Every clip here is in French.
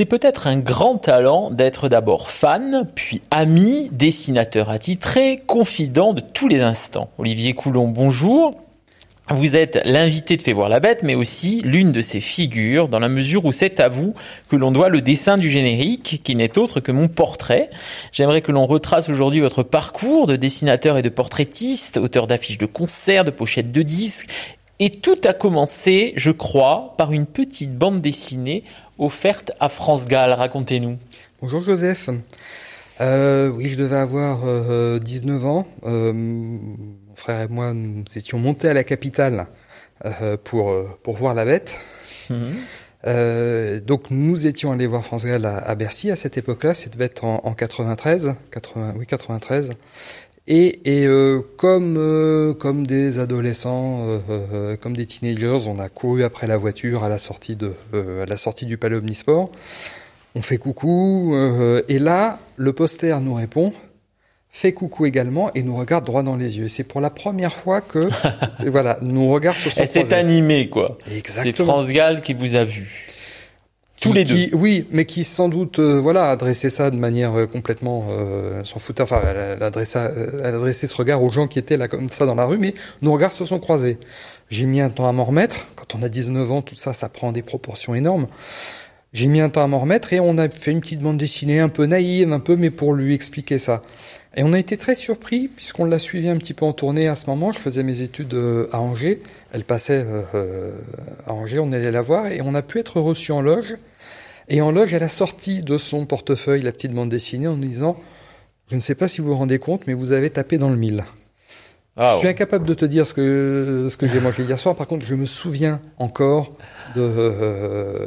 C'est peut-être un grand talent d'être d'abord fan, puis ami, dessinateur attitré, confident de tous les instants. Olivier Coulon, bonjour. Vous êtes l'invité de Fait voir la bête, mais aussi l'une de ses figures, dans la mesure où c'est à vous que l'on doit le dessin du générique, qui n'est autre que mon portrait. J'aimerais que l'on retrace aujourd'hui votre parcours de dessinateur et de portraitiste, auteur d'affiches de concerts, de pochettes de disques, et tout a commencé, je crois, par une petite bande dessinée offerte à France Gall. Racontez-nous. Bonjour Joseph. Euh, oui, je devais avoir 19 euh, ans. Euh, mon frère et moi, nous étions montés à la capitale pour, pour voir la bête. Mhm. donc nous étions allés voir France Gall à, Bercy à cette époque-là, ça devait être en, 93, 80, oui 93. Et, et comme comme des adolescents, comme des teenagers, on a couru après la voiture à la sortie de à la sortie du Palais Omnisport. On fait coucou, euh, et là, le poster nous répond, fait coucou également et nous regarde droit dans les yeux. C'est pour la première fois que, voilà, nous regarde sur son C'est animé, quoi. C'est France Gall qui vous a vu. Tous les deux. oui, mais qui sans doute, euh, voilà, adressait ça de manière euh, complètement euh, s'en foutait. Enfin, elle adressait, elle adressait ce regard aux gens qui étaient là comme ça dans la rue, mais nos regards se sont croisés. J'ai mis un temps à m'en remettre. Quand on a 19 ans, tout ça, ça prend des proportions énormes. J'ai mis un temps à m'en remettre et on a fait une petite bande dessinée un peu naïve, un peu, mais pour lui expliquer ça. Et on a été très surpris puisqu'on l'a suivi un petit peu en tournée à ce moment. Je faisais mes études euh, à Angers. Elle passait euh, euh, à Angers, on allait la voir et on a pu être reçu en loge. Et en loge, elle a sorti de son portefeuille la petite bande dessinée en disant, je ne sais pas si vous vous rendez compte, mais vous avez tapé dans le mille. Ah, je suis incapable de te dire ce que ce que j'ai mangé hier soir. Par contre, je me souviens encore de euh,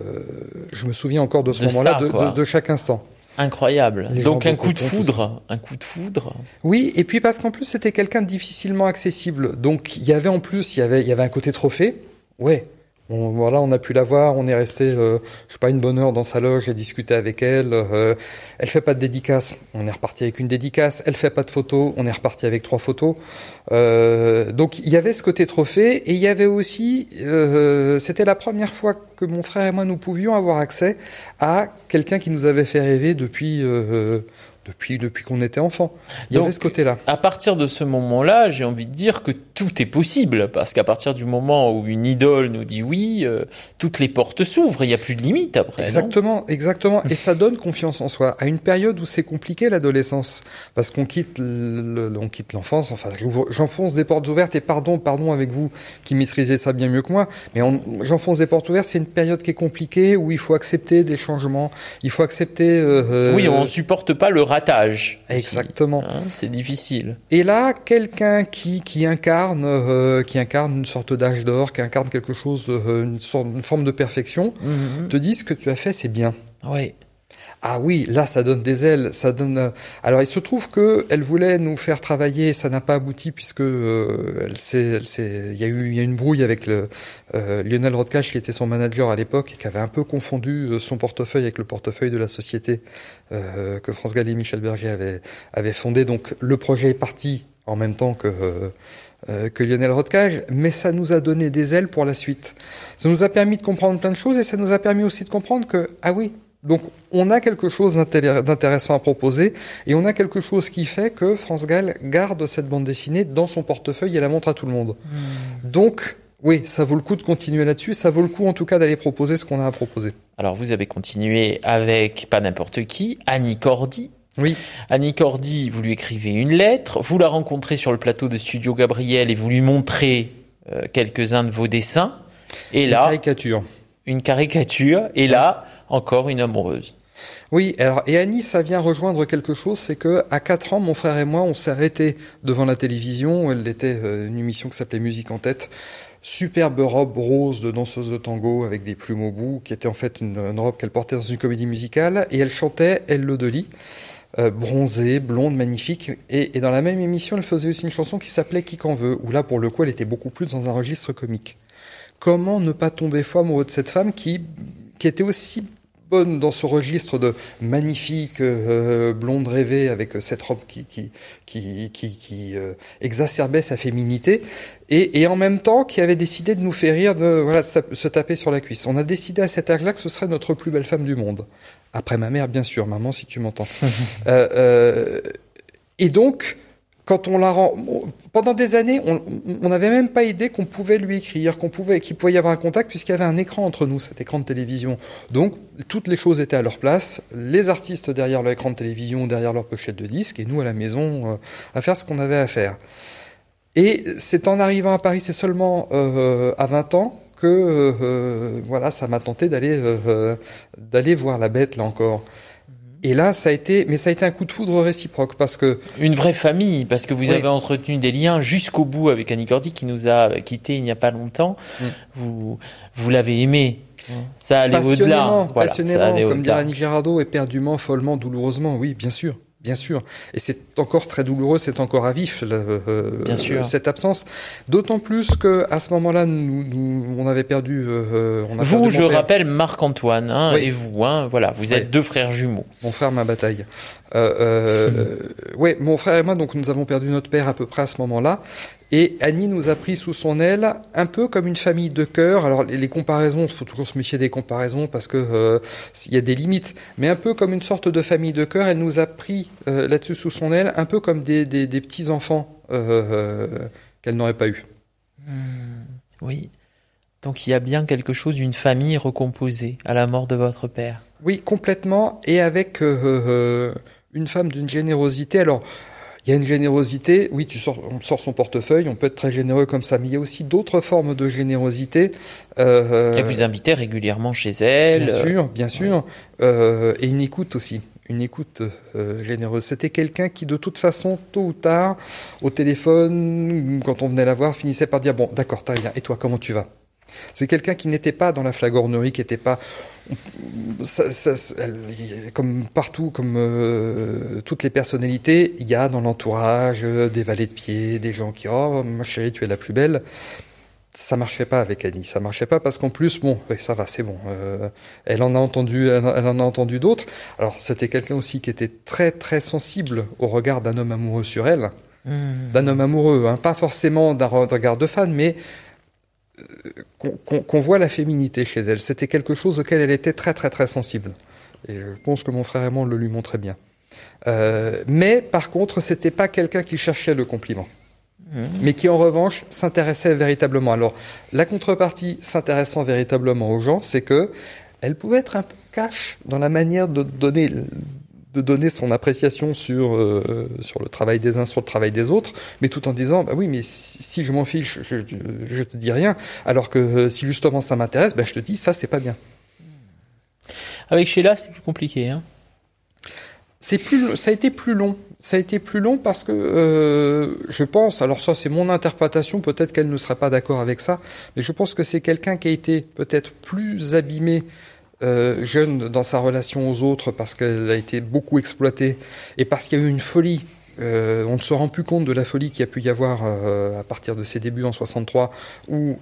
je me souviens encore de ce moment-là, de, de, chaque instant. Incroyable. Donc un coup de foudre, un coup de foudre. Oui, et puis parce qu'en plus c'était quelqu'un de difficilement accessible. Donc il y avait en plus il y avait il y avait un côté trophée. Ouais, on, voilà, on a pu la voir, on est resté, euh, je sais pas, une bonne heure dans sa loge, j'ai discuté avec elle. Euh, elle fait pas de dédicace, on est reparti avec une dédicace. Elle fait pas de photos, on est reparti avec trois photos. Euh, donc il y avait ce côté trophée et il y avait aussi, c'était la première fois que mon frère et moi nous pouvions avoir accès à quelqu'un qui nous avait fait rêver depuis depuis, depuis qu'on était enfant. Il y avait ce côté-là. À partir de ce moment-là, j'ai envie de dire que tout est possible, parce qu'à partir du moment où une idole nous dit oui, euh, toutes les portes s'ouvrent, il n'y a plus de limite après. Exactement, exactement. Et ça donne confiance en soi. À une période où c'est compliqué l'adolescence, parce qu'on quitte on quitte l'enfance, enfin, j'enfonce des portes ouvertes, et pardon, pardon avec vous qui maîtrisez ça bien mieux que moi, mais j'enfonce des portes ouvertes, c'est une période qui est compliquée, où il faut accepter des changements, il faut accepter... Euh, euh oui, on ne supporte pas le Exactement. Hein, c'est difficile. Et là, quelqu'un qui, qui incarne euh, qui incarne une sorte d'âge d'or, qui incarne quelque chose, euh, une sorte, une forme de perfection, mhm. te dit ce que tu as fait, c'est bien. Oui. Ah oui, là, ça donne des ailes, ça donne. Euh, alors, il se trouve que elle voulait nous faire travailler, ça n'a pas abouti puisque euh, elle il y a eu, il y a une brouille avec le, euh, Lionel Rodcash qui était son manager à l'époque et qui avait un peu confondu son portefeuille avec le portefeuille de la société que France Gall et Michel Berger avaient, avaient fondé. Donc, le projet est parti en même temps que que Lionel Rodcage, mais ça nous a donné des ailes pour la suite. Ça nous a permis de comprendre plein de choses et ça nous a permis aussi de comprendre que ah oui, donc on a quelque chose d'intéressant à proposer et on a quelque chose qui fait que France Gall garde cette bande dessinée dans son portefeuille et la montre à tout le monde. Hmm. Donc oui, ça vaut le coup de continuer là-dessus, ça vaut le coup en tout cas d'aller proposer ce qu'on a à proposer. Alors vous avez continué avec pas n'importe qui, Annie Cordy. Oui. Annie Cordy, vous lui écrivez une lettre, vous la rencontrez sur le plateau de Studio Gabriel et vous lui montrez euh, quelques-uns de vos dessins. Et là, une caricature. Une caricature. Et là, encore une amoureuse. Oui, alors et Annie, ça vient rejoindre quelque chose, c'est que à 4 ans, mon frère et moi, on s'est arrêtés devant la télévision. Elle était euh, une émission qui s'appelait Musique en tête. Superbe robe rose de danseuse de tango avec des plumes au bout, qui était en fait une, robe qu'elle portait dans une comédie musicale, et elle chantait Elle le Deli. Euh, bronzée, blonde, magnifique. Et, et, dans la même émission, elle faisait aussi une chanson qui s'appelait Qui qu'en veut, où là, pour le coup, elle était beaucoup plus dans un registre comique. Comment ne pas tomber fou amoureux de cette femme qui, qui était aussi bonne dans ce registre de magnifique euh, blonde rêvée avec cette robe qui qui qui qui, euh, exacerbait sa féminité et, et en même temps qui avait décidé de nous faire rire de voilà de se taper sur la cuisse. On a décidé à cet âge-là que ce serait notre plus belle femme du monde. Après ma mère bien sûr, maman si tu m'entends. euh, et donc quand on la rend, pendant des années, on n'avait même pas idée qu'on pouvait lui écrire, qu'on pouvait, qu'il pouvait y avoir un contact puisqu'il y avait un écran entre nous, cet écran de télévision. Donc, toutes les choses étaient à leur place. Les artistes derrière l'écran de télévision, derrière leur pochette de disque, et nous à la maison euh, à faire ce qu'on avait à faire. Et c'est en arrivant à Paris, c'est seulement euh, à 20 ans que euh, voilà, ça m'a tenté d'aller voir la bête là encore. Et là, ça a été, mais ça a été un coup de foudre réciproque parce que une vraie famille, parce que vous avez entretenu des liens jusqu'au bout avec Annie Cordy qui nous a quittés il n'y a pas longtemps. Mm. Vous, vous l'avez aimé. Mm. Ça allait au-delà. Voilà, passionnément, comme dirait Annie Girardot, éperdument, follement, douloureusement. Oui, bien sûr. Bien sûr, et c'est encore très douloureux, c'est encore à vif euh, Bien sûr. cette absence. D'autant plus que à ce moment-là, nous, nous, on avait perdu. Euh, on a vous, je rappelle Marc Antoine, hein, et vous, hein, voilà, vous êtes deux frères jumeaux. Mon frère, ma bataille. Euh, euh, ouais, mon frère et moi, donc nous avons perdu notre père à peu près à ce moment-là. Et Annie nous a pris sous son aile, un peu comme une famille de cœur. Alors les, comparaisons, il faut toujours se méfier des comparaisons parce que euh, il y a des limites, mais un peu comme une sorte de famille de cœur. Elle nous a pris euh, là-dessus sous son aile, un peu comme des, des, des petits enfants euh, qu'elle n'aurait pas eu. Hmm, oui. Donc il y a bien quelque chose d'une famille recomposée à la mort de votre père. Oui, complètement, et avec une femme d'une générosité. Alors il y a une générosité, oui, tu sors, on sort son portefeuille, on peut être très généreux comme ça, mais il y a aussi d'autres formes de générosité. Euh, et vous invitez régulièrement chez elle. Bien sûr, bien sûr, euh, et une écoute aussi une écoute euh, généreuse. C'était quelqu'un qui, de toute façon, tôt ou tard, au téléphone, quand on venait la voir, finissait par dire bon, d'accord, très bien. Et toi, comment tu vas? C'est quelqu'un qui n'était pas dans la flagornerie, qui n'était pas ça, ça, comme partout, comme euh, toutes les personnalités, il y a dans l'entourage euh, des valets de pied, des gens qui oh ma chérie tu es la plus belle. Ça marchait pas avec Annie, ça marchait pas parce qu'en plus bon, ça va, c'est bon. Euh, elle en a entendu, elle, en a entendu d'autres. Alors c'était quelqu'un aussi qui était très très sensible au regard d'un homme amoureux sur elle, mmh. d'un homme amoureux, hein, pas forcément d'un regard de fan, mais qu'on voit la féminité chez elle. C'était quelque chose auquel elle était très très très sensible. Et je pense que mon frère Raymond le lui montrait bien. Euh, mais par contre, c'était pas quelqu'un qui cherchait le compliment. Mmh. Mais qui en revanche s'intéressait véritablement. Alors, la contrepartie s'intéressant véritablement aux gens, c'est que elle pouvait être un peu cash dans la manière de donner de donner son appréciation sur euh, sur le travail des uns, sur le travail des autres, mais tout en disant bah oui, mais si, je m'en fiche, je, je, te dis rien, alors que euh, si justement ça m'intéresse, bah, je te dis ça c'est pas bien. Avec Sheila, c'est plus compliqué, hein. C'est plus, ça a été plus long. Ça a été plus long parce que euh, je pense, alors ça c'est mon interprétation, peut-être qu'elle ne sera pas d'accord avec ça, mais je pense que c'est quelqu'un qui a été peut-être plus abîmé euh, jeune dans sa relation aux autres parce qu'elle a été beaucoup exploitée et parce qu'il y a eu une folie. Euh, on ne se rend plus compte de la folie qu'il y a pu y avoir euh, à partir de ses débuts en 63 où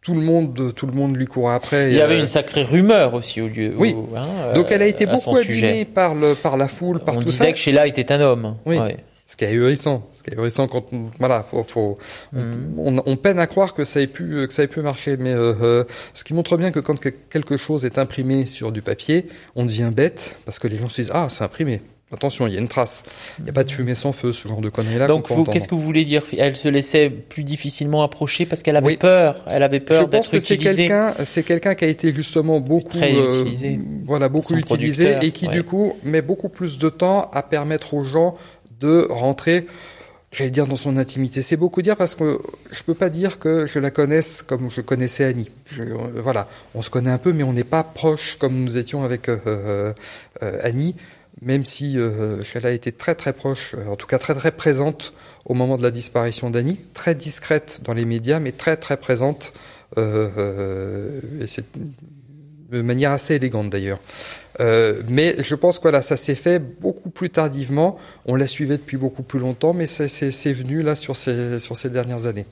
tout le monde, tout le monde lui courait après. Il y avait une sacrée rumeur aussi au lieu. Oui. Hein, Donc elle a été beaucoup abîmée par le, par la foule, par on tout ça. On disait que Sheila était un homme. Oui. Ce qui est ahurissant. Ce qui est ahurissant quand voilà, faut, faut mm. on, on, peine à croire que ça ait pu que ça ait pu marcher, mais euh, euh, ce qui montre bien que quand quelque chose est imprimé sur du papier, on devient bête parce que les gens se disent ah c'est imprimé. Attention, il y a une trace. Il n'y a pas de fumée sans feu, ce genre de conneries-là. Donc, qu'est-ce que vous voulez dire? Elle se laissait plus difficilement approcher parce qu'elle avait peur. Elle avait peur d'être utilisée. C'est quelqu'un, c'est quelqu'un qui a été justement beaucoup, euh, utilisé. voilà, beaucoup utilisé et qui du coup met beaucoup plus de temps à permettre aux gens de rentrer, j'allais dire, dans son intimité. C'est beaucoup dire parce que je peux pas dire que je la connaisse comme je connaissais Annie. Euh, voilà, on se connaît un peu, mais on n'est pas proche comme nous étions avec euh, euh, Annie. Même si euh, a été très très proche, en tout cas très très présente au moment de la disparition d'Annie, très discrète dans les médias, mais très très présente, de manière assez élégante d'ailleurs. Euh, mais je pense que voilà, ça s'est fait beaucoup plus tardivement. On la suivait depuis beaucoup plus longtemps, mais c'est venu là sur ces, sur ces dernières années.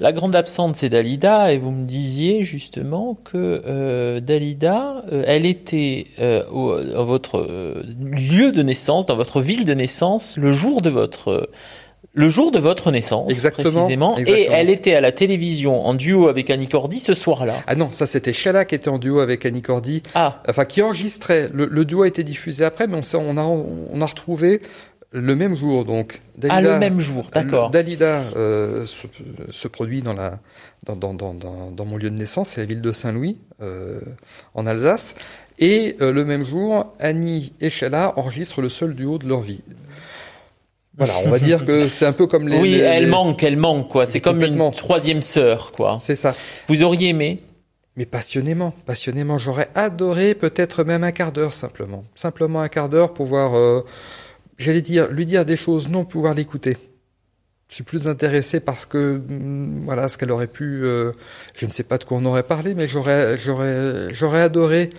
La grande absente, c'est Dalida, et vous me disiez justement que euh, Dalida, euh, elle était euh, au, votre euh, lieu de naissance, dans votre ville de naissance, le jour de votre le jour de votre naissance, Exactement, précisément, et elle était à la télévision en duo avec Annie Cordy ce soir-là. Ah non, ça c'était Sheila qui était en duo avec Annie Cordy, Ah, enfin qui enregistrait. Le, le duo a été diffusé après, mais on, a on a retrouvé le même jour donc. ah, le même jour, d'accord. Dalida euh, se, se produit dans la dans, dans, dans, dans, dans mon lieu de naissance, c'est la ville de Saint-Louis euh, en Alsace, et euh, le même jour, Annie et Sheila enregistrent le seul duo de leur vie. Voilà, on va dire que c'est un peu comme les. oui, les- elle les- manque, elle manque, quoi. C'est comme une troisième sœur, quoi. C'est ça. Vous auriez aimé Mais passionnément, passionnément, j'aurais adoré peut-être même un quart d'heure simplement, simplement un quart d'heure pour voir, euh, j'allais dire, lui dire des choses, non pouvoir l'écouter. Je suis plus intéressé parce que hum, voilà ce qu'elle aurait pu, euh, je ne sais pas de quoi on aurait parlé, mais j'aurais, j'aurais, j'aurais adoré.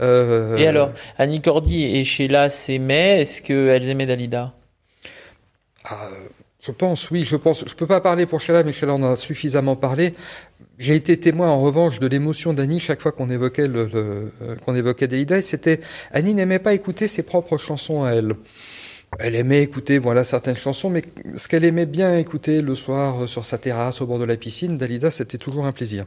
euh, Et alors, Annie Cordy et Sheila s'aimaient. Est-ce qu'elles aimaient Dalida? Ah, je pense, oui, je pense. Je peux pas parler pour Sheila, mais Sheila en a suffisamment parlé. J'ai été témoin, en revanche, de l'émotion d'Annie chaque fois qu'on évoquait le, le- euh, qu'on évoquait Dalida. Et c'était Annie n'aimait pas écouter ses propres chansons à elle. Elle aimait écouter, voilà, certaines chansons, mais ce qu'elle aimait bien écouter le soir euh, sur sa terrasse au bord de la piscine, Dalida, c'était toujours un plaisir.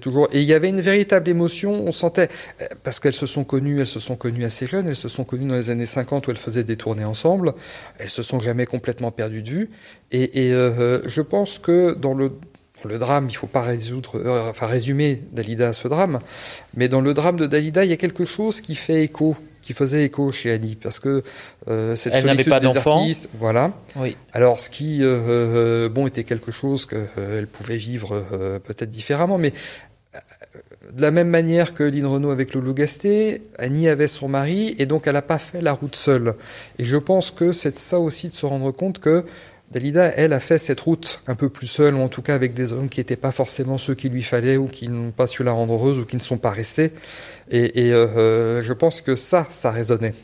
Toujours et il y avait une véritable émotion. On sentait euh, parce qu'elles se sont connues, elles se sont connues assez jeunes. Elles se sont connues dans les années 50 où elles faisaient des tournées ensemble. Elles se sont jamais complètement perdues de vue. Et, et euh, je pense que dans le le drame, il faut pas résoudre, euh, enfin résumer Dalida à ce drame, mais dans le drame de Dalida, il y a quelque chose qui fait écho, qui faisait écho chez Annie, parce que euh, cette Elle solitude pas des artistes, voilà. Oui. Alors, ce qui, euh, euh, bon, était quelque chose qu'elle pouvait vivre euh, peut-être différemment, mais euh, de la même manière que Lynn Renault avec Lolo Gasté, Annie avait son mari, et donc elle n'a pas fait la route seule. Et je pense que c'est ça aussi de se rendre compte que Dalida, elle, a fait cette route un peu plus seule, ou en tout cas avec des hommes qui n'étaient pas forcément ceux qu'il lui fallait, ou qui n'ont pas su la rendre heureuse, ou qui ne sont pas restés. Et, et euh, euh, je pense que ça, ça résonnait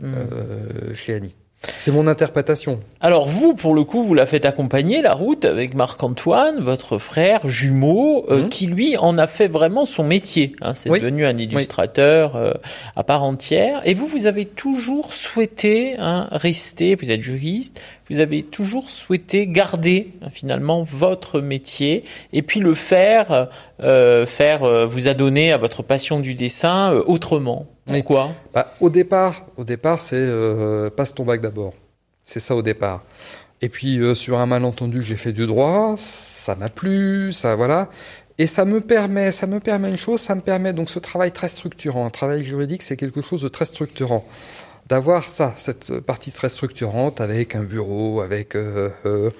Hmm. euh, chez Annie. C'est mon interprétation. Alors vous, pour le coup, vous la faites accompagner la route avec Marc-Antoine, votre frère jumeau, euh, Mhm. qui lui en a fait vraiment son métier. Hein, C'est Oui. devenu un illustrateur euh, à part entière. Et vous, vous avez toujours souhaité hein, rester. Vous êtes juriste. Vous avez toujours souhaité garder hein, finalement votre métier et puis le faire, euh, faire euh, vous adonner à votre passion du dessin euh, autrement. Oui. Pourquoi Bah, au départ, au départ, c'est passe ton bac d'abord. C'est ça au départ. Et puis sur un malentendu, j'ai fait du droit, ça m'a plu, ça voilà. Et ça me permet, ça me permet une chose, ça me permet donc ce travail très structurant. Un travail juridique, c'est quelque chose de très structurant. D'avoir ça, cette partie très structurante avec un bureau, avec, euh, euh,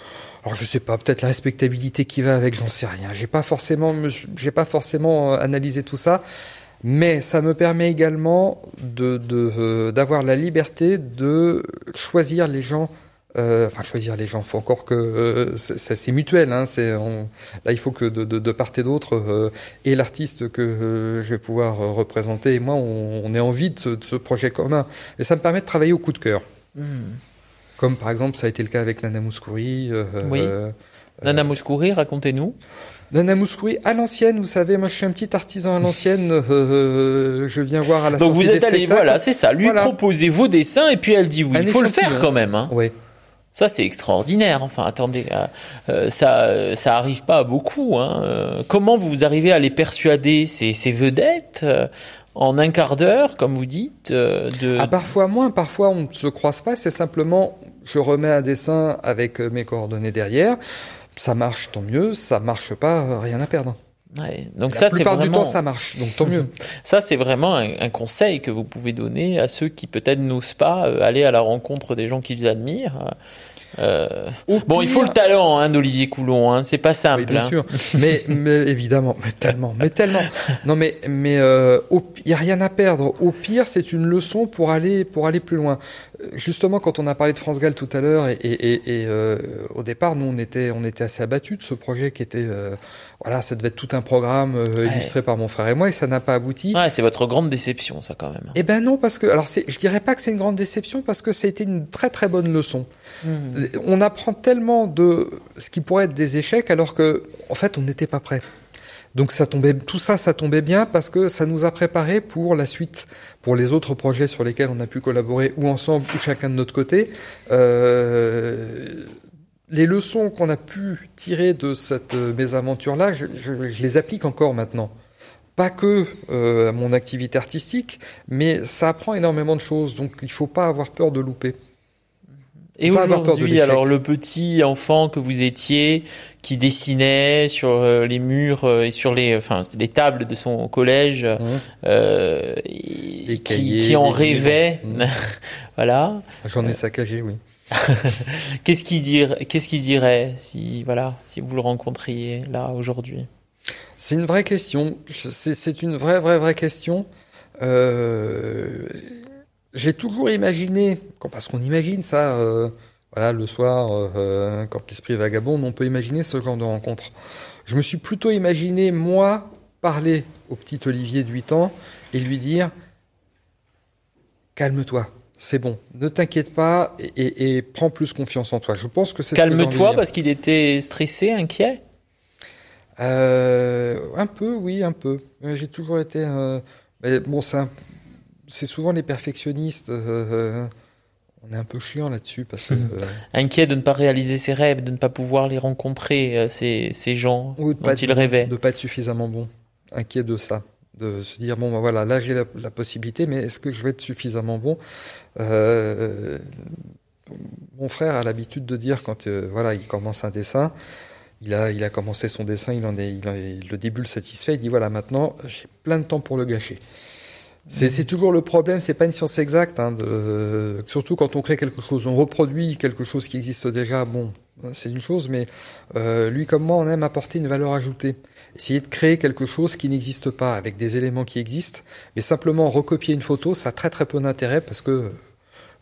alors je sais pas, peut-être la respectabilité qui va avec, j'en sais rien. J'ai pas forcément, me- j'ai pas forcément euh, analysé tout ça. Mais ça me permet également euh, d'avoir la liberté de choisir les gens. euh, enfin, choisir les gens. Faut encore que c'est, mutuel. Hein, là, il faut que de, part et d'autre et l'artiste que je vais pouvoir représenter et moi, on, ait envie de ce, projet commun. Et ça me permet de travailler au coup de cœur. Hmm. Comme par exemple, ça a été le cas avec Nana Mouskouri. euh, Oui. euh, Nana Mouskouri, racontez-nous. Nana Mouskouri à l'ancienne, vous savez, moi je suis un petit artisan à l'ancienne. euh, je viens voir à la Donc sortie vous des êtes allé, spectacles. voilà, c'est ça. Lui Voilà. proposer vos dessins et puis elle dit oui. Un Il faut le échantillon. faire quand même. Hein. Oui. Ça c'est extraordinaire. Enfin, attendez, euh, euh, ça, ça arrive pas à beaucoup. Hein. Euh, Comment vous arrivez à les persuader ces, ces vedettes? euh, en un quart d'heure, comme vous dites, euh, de Ah, parfois moins, parfois on ne se croise pas, c'est simplement je remets un dessin avec euh, mes coordonnées derrière. Ça marche, tant mieux. Ça marche pas, euh, rien à perdre. Ouais. Donc La ça c'est plupart vraiment du temps, ça marche, donc tant mieux. ça c'est vraiment un, un conseil que vous pouvez donner à ceux qui peut-être n'osent pas aller à la rencontre des gens qu'ils admirent. Euh, bon, il faut le talent hein, d'Olivier Coulon. Hein. C'est pas simple. Oui, bien hein. sûr. Mais, mais évidemment, mais tellement, mais tellement. Non, mais mais euh, il y a rien à perdre. Au pire, c'est une leçon pour aller pour aller plus loin. Justement, quand on a parlé de France Gall tout à l'heure, et, et, et euh, au départ, nous, on était, on était assez abattus de ce projet qui était, euh, voilà, ça devait être tout un programme euh, Ouais. illustré par mon frère et moi, et ça n'a pas abouti. Ouais, c'est votre grande déception, ça, quand même. Eh ben non, parce que, alors, je dirais pas que c'est une grande déception, parce que ça a été une très très bonne leçon. Hmm. On apprend tellement de ce qui pourrait être des échecs, alors que, en fait, on n'était pas prêt. Donc ça tombait, tout ça, ça tombait bien parce que ça nous a préparé pour la suite, pour les autres projets sur lesquels on a pu collaborer, ou ensemble, ou chacun de notre côté. Euh, les leçons qu'on a pu tirer de cette euh, mésaventure-là, je, les applique encore maintenant. Pas que euh, à mon activité artistique, mais ça apprend énormément de choses. Donc il faut pas avoir peur de louper. Et aujourd'hui, alors le petit enfant que vous étiez, qui dessinait sur euh, les murs euh, et sur les, enfin, les tables de son collège, euh, et Les qui, cahiers, qui en rêvait, livres. voilà. J'en ai saccagé, oui. Qu'est-ce qu'il dirait, qu'est-ce qu'il dirait si, voilà, si vous le rencontriez là aujourd'hui? C'est une vraie question. C'est c'est une vraie, vraie, vraie question. Euh, J'ai toujours imaginé, parce qu'on imagine ça, euh, voilà, le soir, euh, quand l'esprit vagabonde, on peut imaginer ce genre de rencontre. Je me suis plutôt imaginé, moi, parler au petit Olivier de 8 ans et lui dire Calme-toi, c'est bon, ne t'inquiète pas et, et- et prends plus confiance en toi. Je pense que c'est Calme-toi parce qu'il était stressé, inquiet? Euh, un peu, oui, un peu. Euh, J'ai toujours été. euh, mais bon, c'est un- c'est souvent les perfectionnistes. euh, euh, on est un peu chiant là-dessus parce que. Euh, Inquiet de ne pas réaliser ses rêves, de ne pas pouvoir les rencontrer, euh, ces, ces gens ou de dont pas être, il rêvait. de pas être suffisamment bon. Inquiet de ça. De se dire, bon, ben voilà, là j'ai la, la possibilité, mais est-ce que je vais être suffisamment bon? Mon frère a l'habitude de dire, quand voilà, il commence un dessin, il a, il a commencé son dessin, il en est, il en est- le début le satisfait, il dit, voilà, maintenant j'ai plein de temps pour le gâcher. C'est toujours le problème, c'est pas une science exacte, hein, surtout quand on crée quelque chose, on reproduit quelque chose qui existe déjà, bon, c'est une chose, mais euh, lui comme moi, on aime apporter une valeur ajoutée. Essayer de créer quelque chose qui n'existe pas, avec des éléments qui existent, mais simplement recopier une photo, ça a très très peu d'intérêt parce que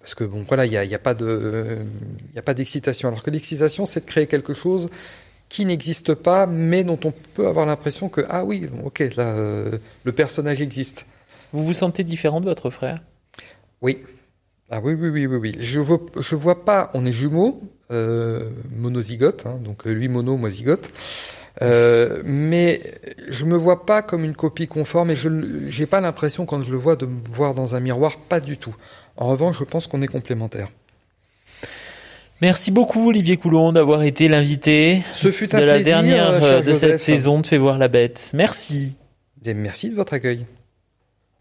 parce que bon voilà, il y a, y a pas de y a pas d'excitation. Alors que l'excitation, c'est de créer quelque chose qui n'existe pas, mais dont on peut avoir l'impression que ah oui, ok, là euh, le personnage existe. Vous vous sentez différent de votre frère? Oui. Ah oui, oui, oui, oui, oui. Je vois, je vois pas, on est jumeaux, euh, monozygote, hein, donc euh, lui mono, moi zygote. Euh, mais je me vois pas comme une copie conforme et je j'ai pas l'impression quand je le vois de me voir dans un miroir, pas du tout. En revanche, je pense qu'on est complémentaires. Merci beaucoup Olivier Coulon d'avoir été l'invité Ce fut de un la plaisir, dernière euh, de cette saison de Fais voir la bête. Merci. Et merci de votre accueil.